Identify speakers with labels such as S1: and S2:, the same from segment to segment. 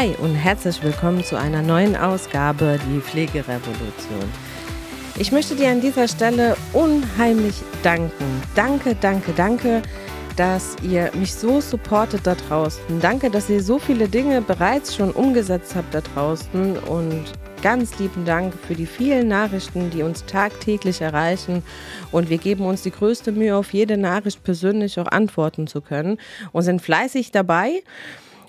S1: Hi und herzlich willkommen zu einer neuen Ausgabe Die Pflegerevolution. Ich möchte dir an dieser Stelle unheimlich danken. Danke, danke, danke, dass ihr mich so supportet da draußen. Danke, dass ihr so viele Dinge bereits schon umgesetzt habt da draußen und ganz lieben Dank für die vielen Nachrichten, die uns tagtäglich erreichen. Und wir geben uns die größte Mühe, auf jede Nachricht persönlich auch antworten zu können und sind fleißig dabei.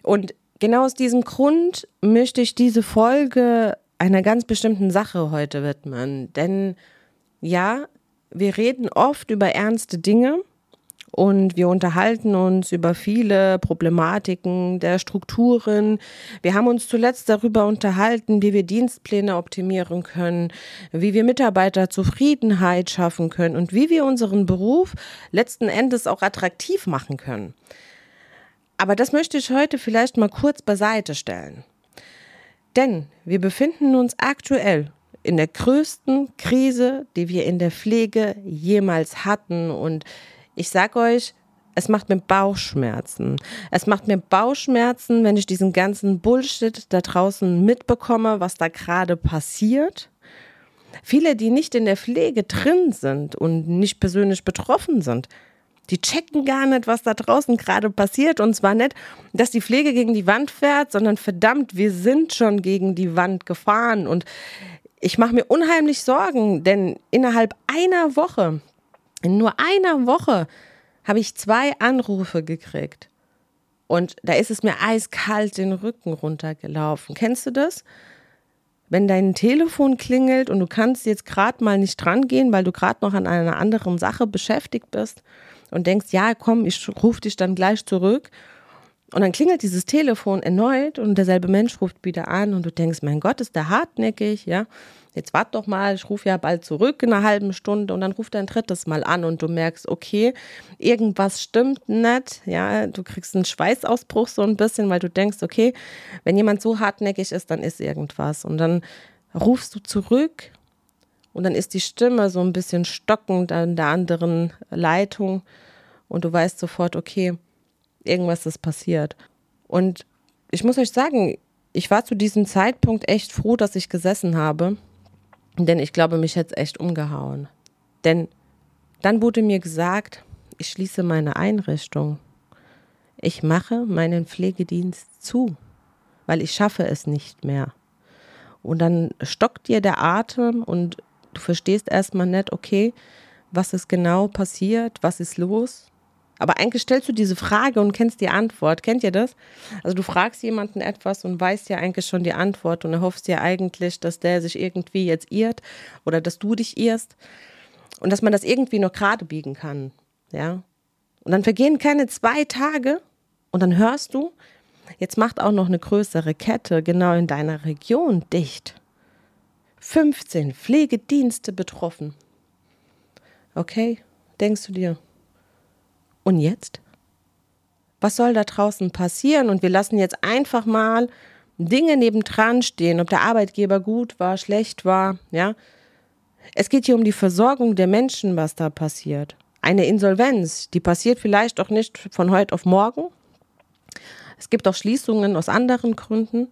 S1: Und Genau aus diesem Grund möchte ich diese Folge einer ganz bestimmten Sache heute widmen. Denn ja, wir reden oft über ernste Dinge und wir unterhalten uns über viele Problematiken der Strukturen. Wir haben uns zuletzt darüber unterhalten, wie wir Dienstpläne optimieren können, wie wir Mitarbeiterzufriedenheit schaffen können und wie wir unseren Beruf letzten Endes auch attraktiv machen können. Aber das möchte ich heute vielleicht mal kurz beiseite stellen. Denn wir befinden uns aktuell in der größten Krise, die wir in der Pflege jemals hatten. Und ich sage euch, es macht mir Bauchschmerzen. Es macht mir Bauchschmerzen, wenn ich diesen ganzen Bullshit da draußen mitbekomme, was da gerade passiert. Viele, die nicht in der Pflege drin sind und nicht persönlich betroffen sind, die checken gar nicht, was da draußen gerade passiert. Und zwar nicht, dass die Pflege gegen die Wand fährt, sondern verdammt, wir sind schon gegen die Wand gefahren. Und ich mache mir unheimlich Sorgen, denn innerhalb einer Woche, in nur einer Woche, habe ich zwei Anrufe gekriegt. Und da ist es mir eiskalt den Rücken runtergelaufen. Kennst du das? Wenn dein Telefon klingelt und du kannst jetzt gerade mal nicht dran gehen, weil du gerade noch an einer anderen Sache beschäftigt bist und denkst, ja, komm, ich rufe dich dann gleich zurück. Und dann klingelt dieses Telefon erneut und derselbe Mensch ruft wieder an und du denkst, mein Gott, ist der hartnäckig, ja. Jetzt wart doch mal, ich rufe ja bald zurück in einer halben Stunde und dann ruft er ein drittes Mal an und du merkst, okay, irgendwas stimmt nicht, ja. Du kriegst einen Schweißausbruch so ein bisschen, weil du denkst, okay, wenn jemand so hartnäckig ist, dann ist irgendwas. Und dann rufst du zurück und dann ist die Stimme so ein bisschen stockend an der anderen Leitung und du weißt sofort, okay, irgendwas ist passiert. Und ich muss euch sagen, ich war zu diesem Zeitpunkt echt froh, dass ich gesessen habe, denn ich glaube, mich hätte es echt umgehauen. Denn dann wurde mir gesagt, ich schließe meine Einrichtung. Ich mache meinen Pflegedienst zu, weil ich schaffe es nicht mehr. Und dann stockt dir der Atem und du verstehst erstmal nicht, okay, was ist genau passiert, was ist los. Aber eigentlich stellst du diese Frage und kennst die Antwort. Kennt ihr das? Also du fragst jemanden etwas und weißt ja eigentlich schon die Antwort und erhoffst ja eigentlich, dass der sich irgendwie jetzt irrt oder dass du dich irrst und dass man das irgendwie noch gerade biegen kann. Ja. Und dann vergehen keine zwei Tage und dann hörst du, jetzt macht auch noch eine größere Kette genau in deiner Region dicht. 15 Pflegedienste betroffen. Okay, denkst du dir. Und jetzt? Was soll da draußen passieren? Und wir lassen jetzt einfach mal Dinge nebendran stehen, ob der Arbeitgeber gut war, schlecht war, ja. Es geht hier um die Versorgung der Menschen, was da passiert. Eine Insolvenz, die passiert vielleicht auch nicht von heute auf morgen. Es gibt auch Schließungen aus anderen Gründen.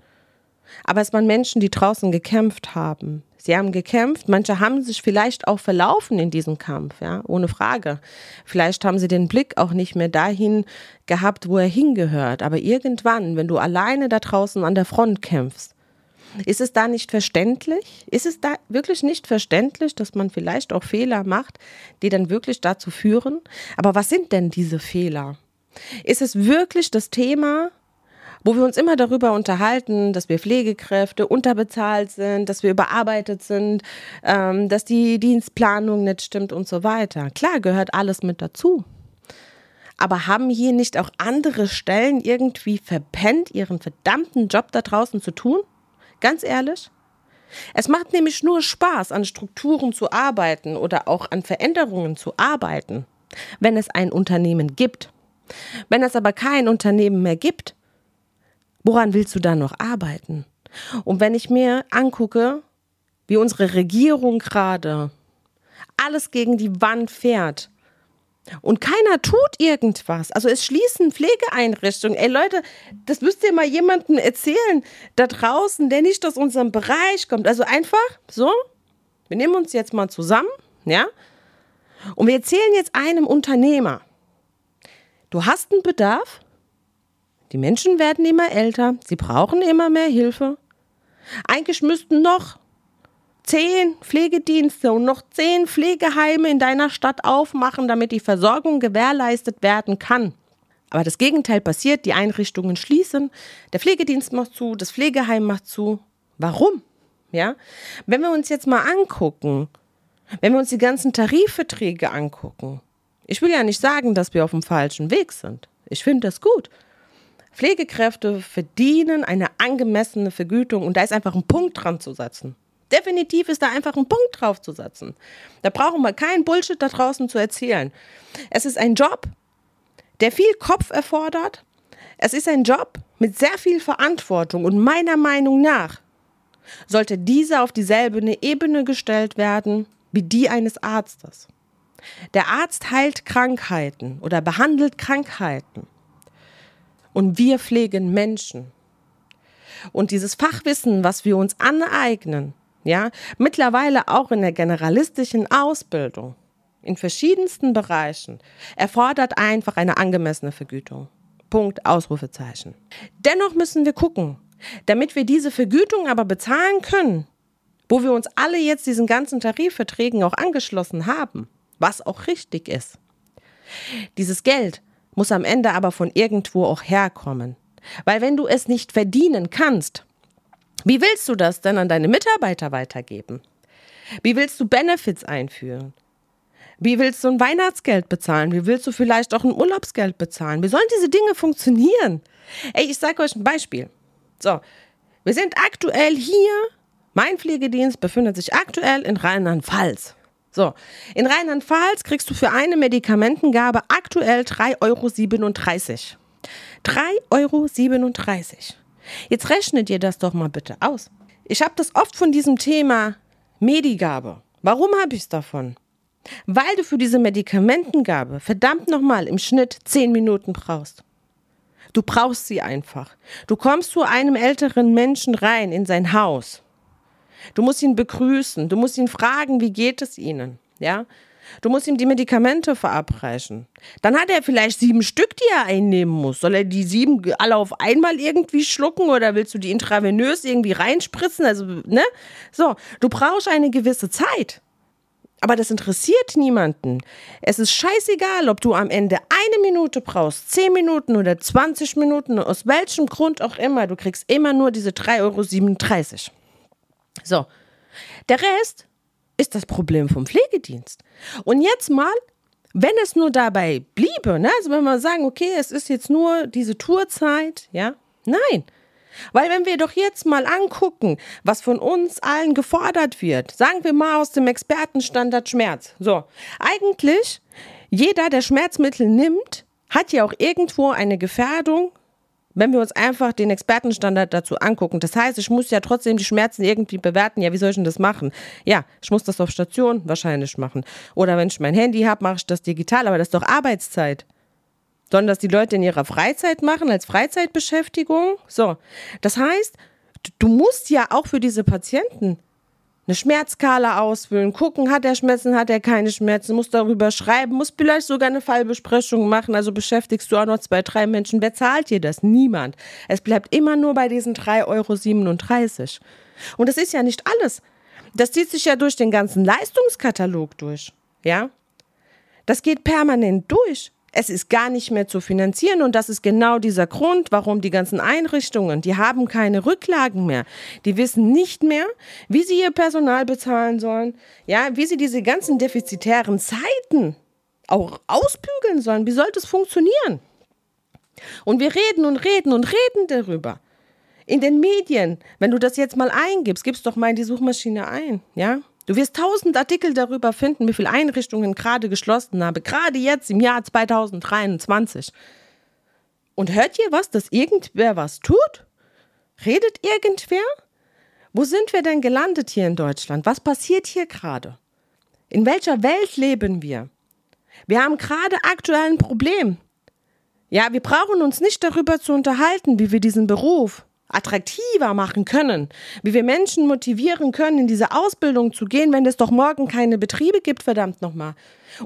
S1: Aber es waren Menschen, die draußen gekämpft haben. Sie haben gekämpft, manche haben sich vielleicht auch verlaufen in diesem Kampf, ja, ohne Frage. Vielleicht haben sie den Blick auch nicht mehr dahin gehabt, wo er hingehört. Aber irgendwann, wenn du alleine da draußen an der Front kämpfst, ist es da nicht verständlich? Ist es da wirklich nicht verständlich, dass man vielleicht auch Fehler macht, die dann wirklich dazu führen? Aber was sind denn diese Fehler? Ist es wirklich das Thema, wo wir uns immer darüber unterhalten, dass wir Pflegekräfte unterbezahlt sind, dass wir überarbeitet sind, ähm, dass die Dienstplanung nicht stimmt und so weiter. Klar, gehört alles mit dazu. Aber haben hier nicht auch andere Stellen irgendwie verpennt, ihren verdammten Job da draußen zu tun? Ganz ehrlich? Es macht nämlich nur Spaß, an Strukturen zu arbeiten oder auch an Veränderungen zu arbeiten, wenn es ein Unternehmen gibt. Wenn es aber kein Unternehmen mehr gibt, Woran willst du da noch arbeiten? Und wenn ich mir angucke, wie unsere Regierung gerade alles gegen die Wand fährt, Und keiner tut irgendwas. Also es schließen Pflegeeinrichtungen. Ey Leute, das müsst ihr mal jemandem erzählen da draußen, der nicht aus unserem Bereich kommt. Also einfach so, wir nehmen uns jetzt mal zusammen, ja? Und wir erzählen jetzt einem Unternehmer, du hast einen Bedarf, die Menschen werden immer älter, sie brauchen immer mehr Hilfe. Eigentlich müssten noch zehn Pflegedienste und noch zehn Pflegeheime in deiner Stadt aufmachen, damit die Versorgung gewährleistet werden kann. Aber das Gegenteil passiert, die Einrichtungen schließen, der Pflegedienst macht zu, das Pflegeheim macht zu. Warum? Ja? Wenn wir uns jetzt mal angucken, wenn wir uns die ganzen Tarifverträge angucken, ich will ja nicht sagen, dass wir auf dem falschen Weg sind. Ich finde das gut. Pflegekräfte verdienen eine angemessene Vergütung und da ist einfach ein Punkt dran zu setzen. Definitiv ist da einfach ein Punkt drauf zu setzen. Da brauchen wir keinen Bullshit da draußen zu erzählen. Es ist ein Job, der viel Kopf erfordert. Es ist ein Job mit sehr viel Verantwortung und meiner Meinung nach sollte dieser auf dieselbe Ebene gestellt werden wie die eines Arztes. Der Arzt heilt Krankheiten oder behandelt Krankheiten. Und wir pflegen Menschen. Und dieses Fachwissen, was wir uns aneignen, ja, mittlerweile auch in der generalistischen Ausbildung, in verschiedensten Bereichen, erfordert einfach eine angemessene Vergütung. Punkt, Ausrufezeichen. Dennoch müssen wir gucken, damit wir diese Vergütung aber bezahlen können, wo wir uns alle jetzt diesen ganzen Tarifverträgen auch angeschlossen haben, was auch richtig ist. Dieses Geld muss am Ende aber von irgendwo auch herkommen. Weil wenn du es nicht verdienen kannst, wie willst du das denn an deine Mitarbeiter weitergeben? Wie willst du Benefits einführen? Wie willst du ein Weihnachtsgeld bezahlen? Wie willst du vielleicht auch ein Urlaubsgeld bezahlen? Wie sollen diese Dinge funktionieren? Ey, ich sage euch ein Beispiel. So, wir sind aktuell hier. Mein Pflegedienst befindet sich aktuell in Rheinland-Pfalz. So, in Rheinland-Pfalz kriegst du für eine Medikamentengabe aktuell 3,37 Euro. 3,37 Euro. Jetzt rechnet ihr das doch mal bitte aus. Ich habe das oft von diesem Thema Medigabe. Warum habe ich es davon? Weil du für diese Medikamentengabe verdammt nochmal im Schnitt 10 Minuten brauchst. Du brauchst sie einfach. Du kommst zu einem älteren Menschen rein in sein Haus. Du musst ihn begrüßen. Du musst ihn fragen, wie geht es ihnen? Ja? Du musst ihm die Medikamente verabreichen. Dann hat er vielleicht sieben Stück, die er einnehmen muss. Soll er die sieben alle auf einmal irgendwie schlucken oder willst du die intravenös irgendwie reinspritzen? Also, ne? So, du brauchst eine gewisse Zeit. Aber das interessiert niemanden. Es ist scheißegal, ob du am Ende eine Minute brauchst, zehn Minuten oder 20 Minuten, aus welchem Grund auch immer. Du kriegst immer nur diese 3,37 Euro. So. Der Rest ist das Problem vom Pflegedienst. Und jetzt mal, wenn es nur dabei bliebe, ne? also wenn wir sagen, okay, es ist jetzt nur diese Tourzeit, ja, nein. Weil wenn wir doch jetzt mal angucken, was von uns allen gefordert wird, sagen wir mal aus dem Expertenstandard Schmerz. So, eigentlich jeder, der Schmerzmittel nimmt, hat ja auch irgendwo eine Gefährdung wenn wir uns einfach den Expertenstandard dazu angucken, das heißt, ich muss ja trotzdem die Schmerzen irgendwie bewerten. Ja, wie soll ich denn das machen? Ja, ich muss das auf Station wahrscheinlich machen. Oder wenn ich mein Handy habe, mache ich das digital, aber das ist doch Arbeitszeit. Sollen das die Leute in ihrer Freizeit machen, als Freizeitbeschäftigung? So. Das heißt, du musst ja auch für diese Patienten eine Schmerzskala ausfüllen, gucken, hat er Schmerzen, hat er keine Schmerzen, muss darüber schreiben, muss vielleicht sogar eine Fallbesprechung machen, also beschäftigst du auch noch zwei, drei Menschen. Wer zahlt dir das? Niemand. Es bleibt immer nur bei diesen 3,37 Euro. Und das ist ja nicht alles. Das zieht sich ja durch den ganzen Leistungskatalog durch. Ja? Das geht permanent durch es ist gar nicht mehr zu finanzieren und das ist genau dieser Grund, warum die ganzen Einrichtungen, die haben keine Rücklagen mehr. Die wissen nicht mehr, wie sie ihr Personal bezahlen sollen, ja, wie sie diese ganzen defizitären Zeiten auch ausbügeln sollen. Wie soll das funktionieren? Und wir reden und reden und reden darüber. In den Medien, wenn du das jetzt mal eingibst, gibst doch mal in die Suchmaschine ein, ja? Du wirst tausend Artikel darüber finden, wie viele Einrichtungen gerade geschlossen habe, gerade jetzt im Jahr 2023. Und hört ihr was, dass irgendwer was tut? Redet irgendwer? Wo sind wir denn gelandet hier in Deutschland? Was passiert hier gerade? In welcher Welt leben wir? Wir haben gerade aktuell ein Problem. Ja, wir brauchen uns nicht darüber zu unterhalten, wie wir diesen Beruf attraktiver machen können, wie wir Menschen motivieren können, in diese Ausbildung zu gehen, wenn es doch morgen keine Betriebe gibt, verdammt nochmal.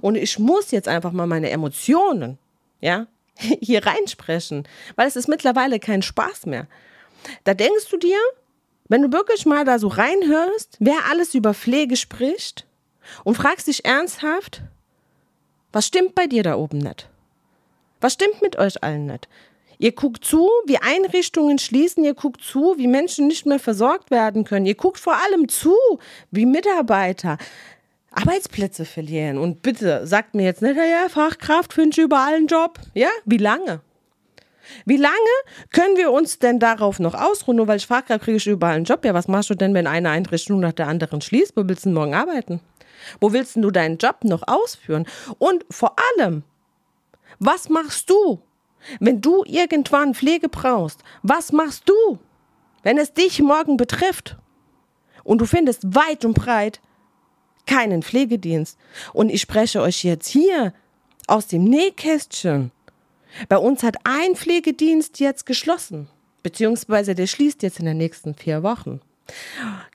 S1: Und ich muss jetzt einfach mal meine Emotionen, ja, hier reinsprechen, weil es ist mittlerweile kein Spaß mehr. Da denkst du dir, wenn du wirklich mal da so reinhörst, wer alles über Pflege spricht und fragst dich ernsthaft, was stimmt bei dir da oben nicht? Was stimmt mit euch allen nicht? Ihr guckt zu, wie Einrichtungen schließen, ihr guckt zu, wie Menschen nicht mehr versorgt werden können. Ihr guckt vor allem zu, wie Mitarbeiter Arbeitsplätze verlieren. Und bitte sagt mir jetzt nicht, ja, Fachkraft ich überall einen Job. Ja, wie lange? Wie lange können wir uns denn darauf noch ausruhen? Nur weil ich Fachkraft kriege ich überall einen Job. Ja, was machst du denn, wenn eine Einrichtung nach der anderen schließt? Wo willst du morgen arbeiten? Wo willst du deinen Job noch ausführen? Und vor allem, was machst du, wenn du irgendwann Pflege brauchst? Was machst du, wenn es dich morgen betrifft? Und du findest weit und breit keinen Pflegedienst. Und ich spreche euch jetzt hier aus dem Nähkästchen. Bei uns hat ein Pflegedienst jetzt geschlossen, beziehungsweise der schließt jetzt in den nächsten vier Wochen.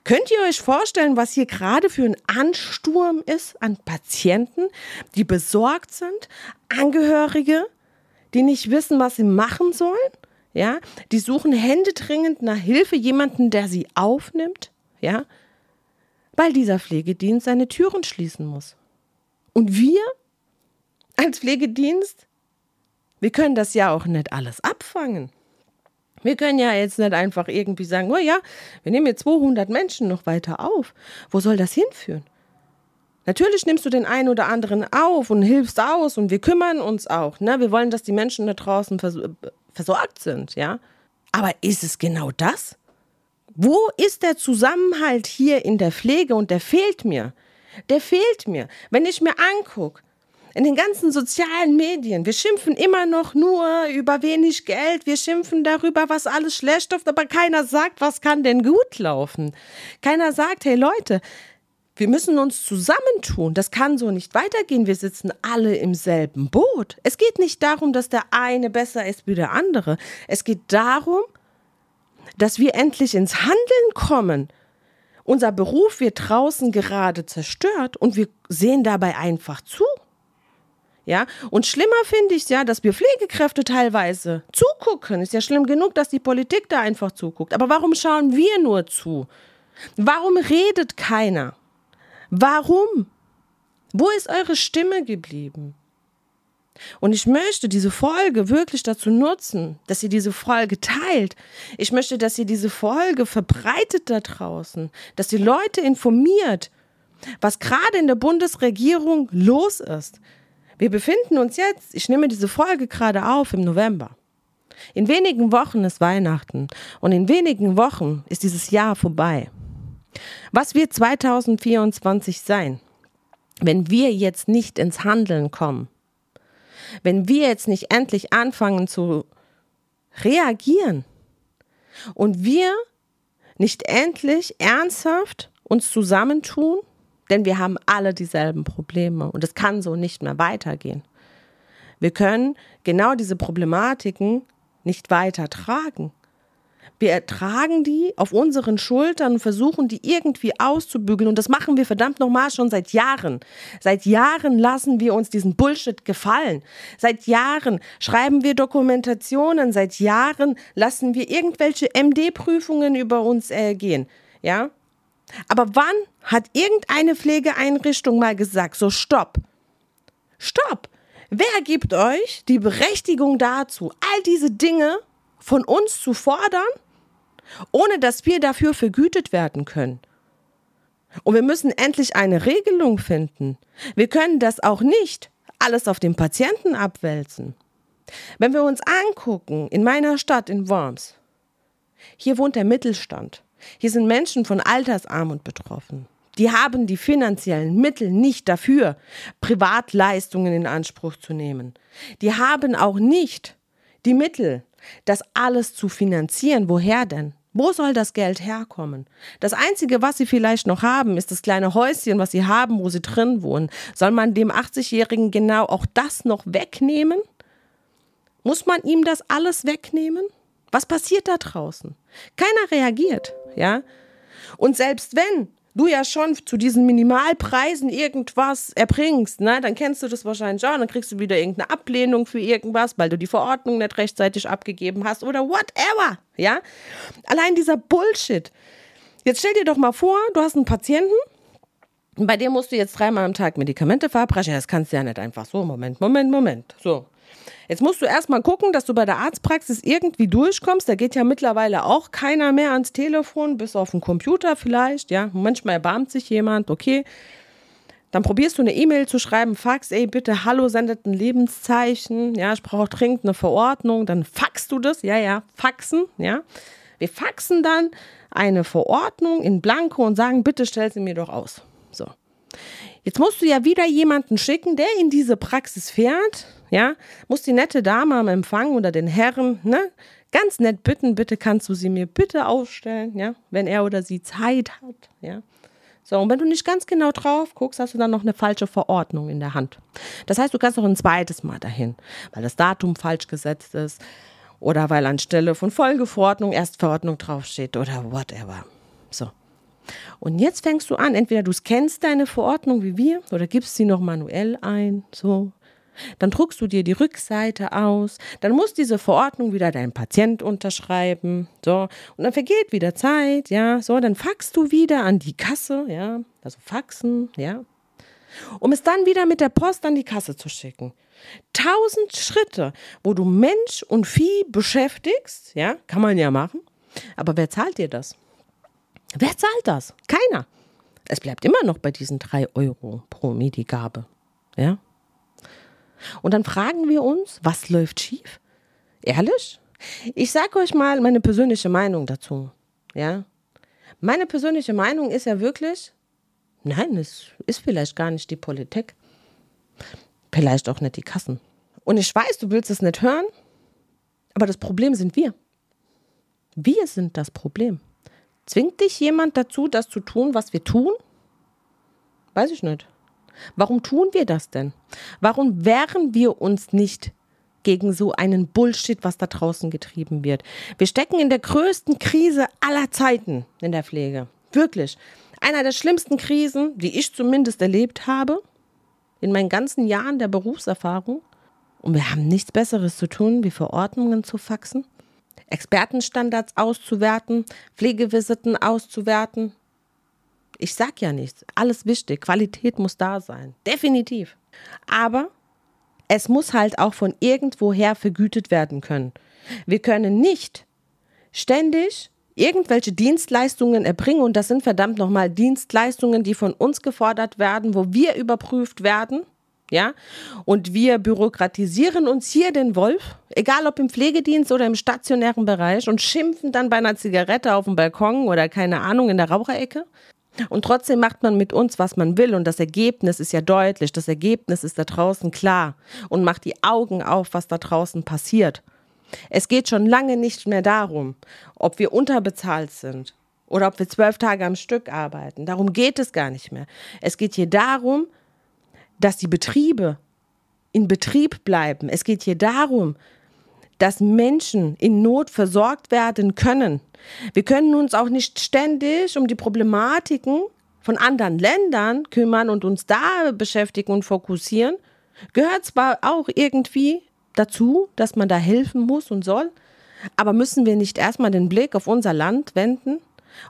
S1: Könnt ihr euch vorstellen, was hier gerade für ein Ansturm ist an Patienten, die besorgt sind, Angehörige, die nicht wissen, was sie machen sollen? Ja, die suchen händeringend nach Hilfe, jemanden, der sie aufnimmt, ja, weil dieser Pflegedienst seine Türen schließen muss. Und wir als Pflegedienst, wir können das ja auch nicht alles abfangen. Wir können ja jetzt nicht einfach irgendwie sagen, oh ja, wir nehmen jetzt 200 Menschen noch weiter auf. Wo soll das hinführen? Natürlich nimmst du den einen oder anderen auf und hilfst aus und wir kümmern uns auch. Ne? Wir wollen, dass die Menschen da draußen vers versorgt sind, ja. Aber ist es genau das? Wo ist der Zusammenhalt hier in der Pflege und der fehlt mir? Der fehlt mir. Wenn ich mir angucke, in den ganzen sozialen Medien. Wir schimpfen immer noch nur über wenig Geld. Wir schimpfen darüber, was alles schlecht läuft, aber keiner sagt, was kann denn gut laufen. Keiner sagt, hey Leute, wir müssen uns zusammentun. Das kann so nicht weitergehen. Wir sitzen alle im selben Boot. Es geht nicht darum, dass der eine besser ist wie der andere. Es geht darum, dass wir endlich ins Handeln kommen. Unser Beruf wird draußen gerade zerstört und wir sehen dabei einfach zu. Ja, und schlimmer finde ich ja, dass wir Pflegekräfte teilweise zugucken. Ist ja schlimm genug, dass die Politik da einfach zuguckt. Aber warum schauen wir nur zu? Warum redet keiner? Warum? Wo ist eure Stimme geblieben? Und ich möchte diese Folge wirklich dazu nutzen, dass ihr diese Folge teilt. Ich möchte, dass ihr diese Folge verbreitet da draußen, dass ihr Leute informiert, was gerade in der Bundesregierung los ist, wir befinden uns jetzt, ich nehme diese Folge gerade auf im November. In wenigen Wochen ist Weihnachten und in wenigen Wochen ist dieses Jahr vorbei. Was wird 2024 sein, wenn wir jetzt nicht ins Handeln kommen? Wenn wir jetzt nicht endlich anfangen zu reagieren und wir nicht endlich ernsthaft uns zusammentun denn wir haben alle dieselben Probleme und es kann so nicht mehr weitergehen. Wir können genau diese Problematiken nicht weiter tragen. Wir ertragen die auf unseren Schultern und versuchen die irgendwie auszubügeln. Und das machen wir verdammt nochmal schon seit Jahren. Seit Jahren lassen wir uns diesen Bullshit gefallen. Seit Jahren schreiben wir Dokumentationen. Seit Jahren lassen wir irgendwelche MD-Prüfungen über uns ergehen. Ja? Aber wann hat irgendeine Pflegeeinrichtung mal gesagt, so stopp, stopp, wer gibt euch die Berechtigung dazu, all diese Dinge von uns zu fordern, ohne dass wir dafür vergütet werden können? Und wir müssen endlich eine Regelung finden. Wir können das auch nicht alles auf den Patienten abwälzen. Wenn wir uns angucken, in meiner Stadt in Worms, hier wohnt der Mittelstand. Hier sind Menschen von Altersarmut betroffen. Die haben die finanziellen Mittel nicht dafür, Privatleistungen in Anspruch zu nehmen. Die haben auch nicht die Mittel, das alles zu finanzieren. Woher denn? Wo soll das Geld herkommen? Das Einzige, was sie vielleicht noch haben, ist das kleine Häuschen, was sie haben, wo sie drin wohnen. Soll man dem 80-Jährigen genau auch das noch wegnehmen? Muss man ihm das alles wegnehmen? Was passiert da draußen? Keiner reagiert, ja? Und selbst wenn du ja schon zu diesen Minimalpreisen irgendwas erbringst, ne, dann kennst du das wahrscheinlich auch, dann kriegst du wieder irgendeine Ablehnung für irgendwas, weil du die Verordnung nicht rechtzeitig abgegeben hast oder whatever, ja? Allein dieser Bullshit. Jetzt stell dir doch mal vor, du hast einen Patienten, bei dem musst du jetzt dreimal am Tag Medikamente verabreichen. Das kannst du ja nicht einfach so. Moment, Moment, Moment. So. Jetzt musst du erstmal gucken, dass du bei der Arztpraxis irgendwie durchkommst. Da geht ja mittlerweile auch keiner mehr ans Telefon, bis auf den Computer vielleicht. Ja, manchmal erbarmt sich jemand, okay. Dann probierst du eine E-Mail zu schreiben, Fax, ey, bitte, hallo, sendet ein Lebenszeichen. Ja, ich brauche dringend eine Verordnung. Dann faxst du das. Ja, ja, faxen. Ja. Wir faxen dann eine Verordnung in Blanko und sagen, bitte stell sie mir doch aus. So. Jetzt musst du ja wieder jemanden schicken, der in diese Praxis fährt, ja, muss die nette Dame am Empfang oder den Herren, ne, ganz nett bitten, bitte kannst du sie mir bitte aufstellen, ja, wenn er oder sie Zeit hat, ja. So, und wenn du nicht ganz genau drauf guckst, hast du dann noch eine falsche Verordnung in der Hand. Das heißt, du kannst noch ein zweites Mal dahin, weil das Datum falsch gesetzt ist oder weil anstelle von Folgeverordnung erst Verordnung draufsteht oder whatever. So. Und jetzt fängst du an, entweder du scannst deine Verordnung wie wir oder gibst sie noch manuell ein, so, dann druckst du dir die Rückseite aus, dann muss diese Verordnung wieder dein Patient unterschreiben, so, und dann vergeht wieder Zeit, ja, so, dann faxst du wieder an die Kasse, ja, also faxen, ja, um es dann wieder mit der Post an die Kasse zu schicken. Tausend Schritte, wo du Mensch und Vieh beschäftigst, ja, kann man ja machen, aber wer zahlt dir das? Wer zahlt das? Keiner. Es bleibt immer noch bei diesen drei Euro pro Medigabe, ja. Und dann fragen wir uns, was läuft schief? Ehrlich? Ich sage euch mal meine persönliche Meinung dazu. Ja? Meine persönliche Meinung ist ja wirklich, nein, es ist vielleicht gar nicht die Politik. Vielleicht auch nicht die Kassen. Und ich weiß, du willst es nicht hören, aber das Problem sind wir. Wir sind das Problem. Zwingt dich jemand dazu, das zu tun, was wir tun? Weiß ich nicht. Warum tun wir das denn? Warum wehren wir uns nicht gegen so einen Bullshit, was da draußen getrieben wird? Wir stecken in der größten Krise aller Zeiten in der Pflege. Wirklich. Einer der schlimmsten Krisen, die ich zumindest erlebt habe, in meinen ganzen Jahren der Berufserfahrung. Und wir haben nichts Besseres zu tun, wie Verordnungen zu faxen, Expertenstandards auszuwerten, Pflegevisiten auszuwerten, ich sag ja nichts. Alles wichtig. Qualität muss da sein. Definitiv. Aber es muss halt auch von irgendwoher vergütet werden können. Wir können nicht ständig irgendwelche Dienstleistungen erbringen und das sind verdammt nochmal Dienstleistungen, die von uns gefordert werden, wo wir überprüft werden. Ja, und wir bürokratisieren uns hier den Wolf, egal ob im Pflegedienst oder im stationären Bereich, und schimpfen dann bei einer Zigarette auf dem Balkon oder keine Ahnung in der Raucherecke. Und trotzdem macht man mit uns, was man will. Und das Ergebnis ist ja deutlich. Das Ergebnis ist da draußen klar. Und macht die Augen auf, was da draußen passiert. Es geht schon lange nicht mehr darum, ob wir unterbezahlt sind oder ob wir zwölf Tage am Stück arbeiten. Darum geht es gar nicht mehr. Es geht hier darum, dass die Betriebe in Betrieb bleiben. Es geht hier darum, dass Menschen in Not versorgt werden können. Wir können uns auch nicht ständig um die Problematiken von anderen Ländern kümmern und uns da beschäftigen und fokussieren. Gehört zwar auch irgendwie dazu, dass man da helfen muss und soll, aber müssen wir nicht erstmal den Blick auf unser Land wenden,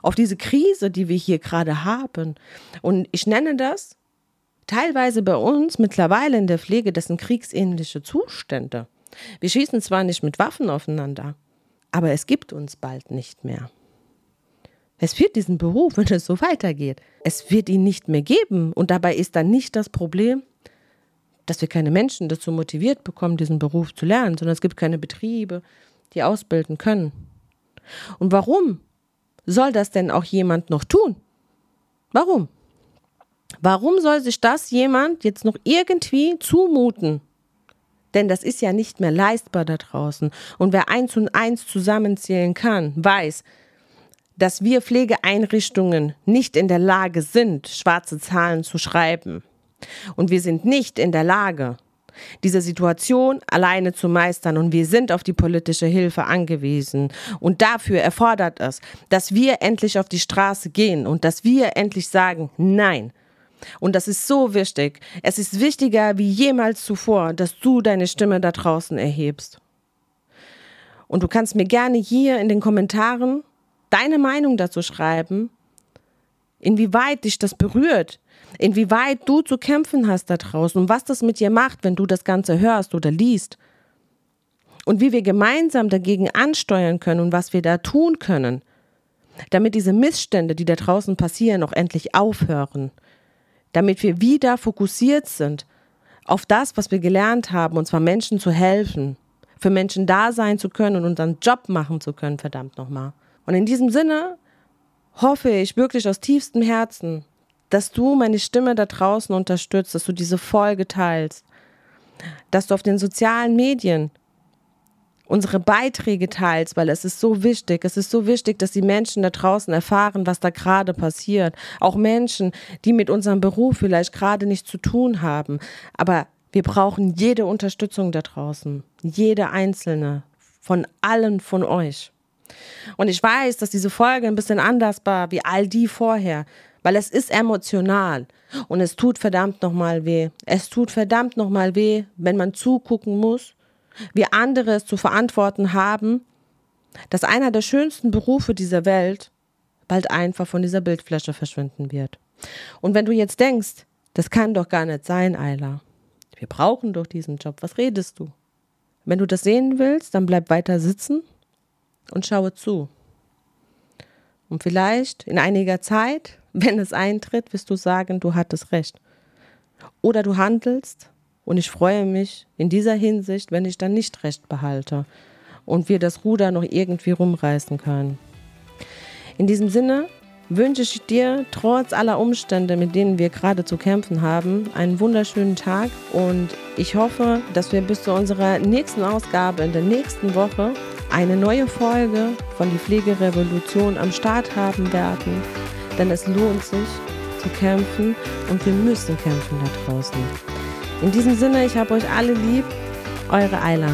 S1: auf diese Krise, die wir hier gerade haben? Und ich nenne das teilweise bei uns mittlerweile in der Pflege, das sind kriegsähnliche Zustände. Wir schießen zwar nicht mit Waffen aufeinander, aber es gibt uns bald nicht mehr. Es wird diesen Beruf, wenn es so weitergeht, es wird ihn nicht mehr geben. Und dabei ist dann nicht das Problem, dass wir keine Menschen dazu motiviert bekommen, diesen Beruf zu lernen, sondern es gibt keine Betriebe, die ausbilden können. Und warum soll das denn auch jemand noch tun? Warum? Warum soll sich das jemand jetzt noch irgendwie zumuten? Denn das ist ja nicht mehr leistbar da draußen. Und wer eins und eins zusammenzählen kann, weiß, dass wir Pflegeeinrichtungen nicht in der Lage sind, schwarze Zahlen zu schreiben. Und wir sind nicht in der Lage, diese Situation alleine zu meistern und wir sind auf die politische Hilfe angewiesen. Und dafür erfordert es, dass wir endlich auf die Straße gehen und dass wir endlich sagen, nein. Und das ist so wichtig. Es ist wichtiger wie jemals zuvor, dass du deine Stimme da draußen erhebst. Und du kannst mir gerne hier in den Kommentaren deine Meinung dazu schreiben, inwieweit dich das berührt, inwieweit du zu kämpfen hast da draußen und was das mit dir macht, wenn du das Ganze hörst oder liest. Und wie wir gemeinsam dagegen ansteuern können und was wir da tun können, damit diese Missstände, die da draußen passieren, auch endlich aufhören. Damit wir wieder fokussiert sind auf das, was wir gelernt haben, und zwar Menschen zu helfen, für Menschen da sein zu können und unseren Job machen zu können, verdammt nochmal. Und in diesem Sinne hoffe ich wirklich aus tiefstem Herzen, dass du meine Stimme da draußen unterstützt, dass du diese Folge teilst, dass du auf den sozialen Medien unsere Beiträge teilst, weil es ist so wichtig. Es ist so wichtig, dass die Menschen da draußen erfahren, was da gerade passiert. Auch Menschen, die mit unserem Beruf vielleicht gerade nichts zu tun haben. Aber wir brauchen jede Unterstützung da draußen. Jede einzelne. Von allen von euch. Und ich weiß, dass diese Folge ein bisschen anders war wie all die vorher, weil es ist emotional und es tut verdammt nochmal weh. Es tut verdammt nochmal weh, wenn man zugucken muss, wie andere es zu verantworten haben, dass einer der schönsten Berufe dieser Welt bald einfach von dieser Bildfläche verschwinden wird. Und wenn du jetzt denkst, das kann doch gar nicht sein, Ayla. Wir brauchen doch diesen Job. Was redest du? Wenn du das sehen willst, dann bleib weiter sitzen und schaue zu. Und vielleicht in einiger Zeit, wenn es eintritt, wirst du sagen, du hattest recht. Oder du handelst und ich freue mich in dieser Hinsicht, wenn ich dann nicht recht behalte und wir das Ruder noch irgendwie rumreißen können. In diesem Sinne wünsche ich dir trotz aller Umstände, mit denen wir gerade zu kämpfen haben, einen wunderschönen Tag und ich hoffe, dass wir bis zu unserer nächsten Ausgabe in der nächsten Woche eine neue Folge von die Pflegerevolution am Start haben werden, denn es lohnt sich zu kämpfen und wir müssen kämpfen da draußen. In diesem Sinne, ich habe euch alle lieb, eure Ayla.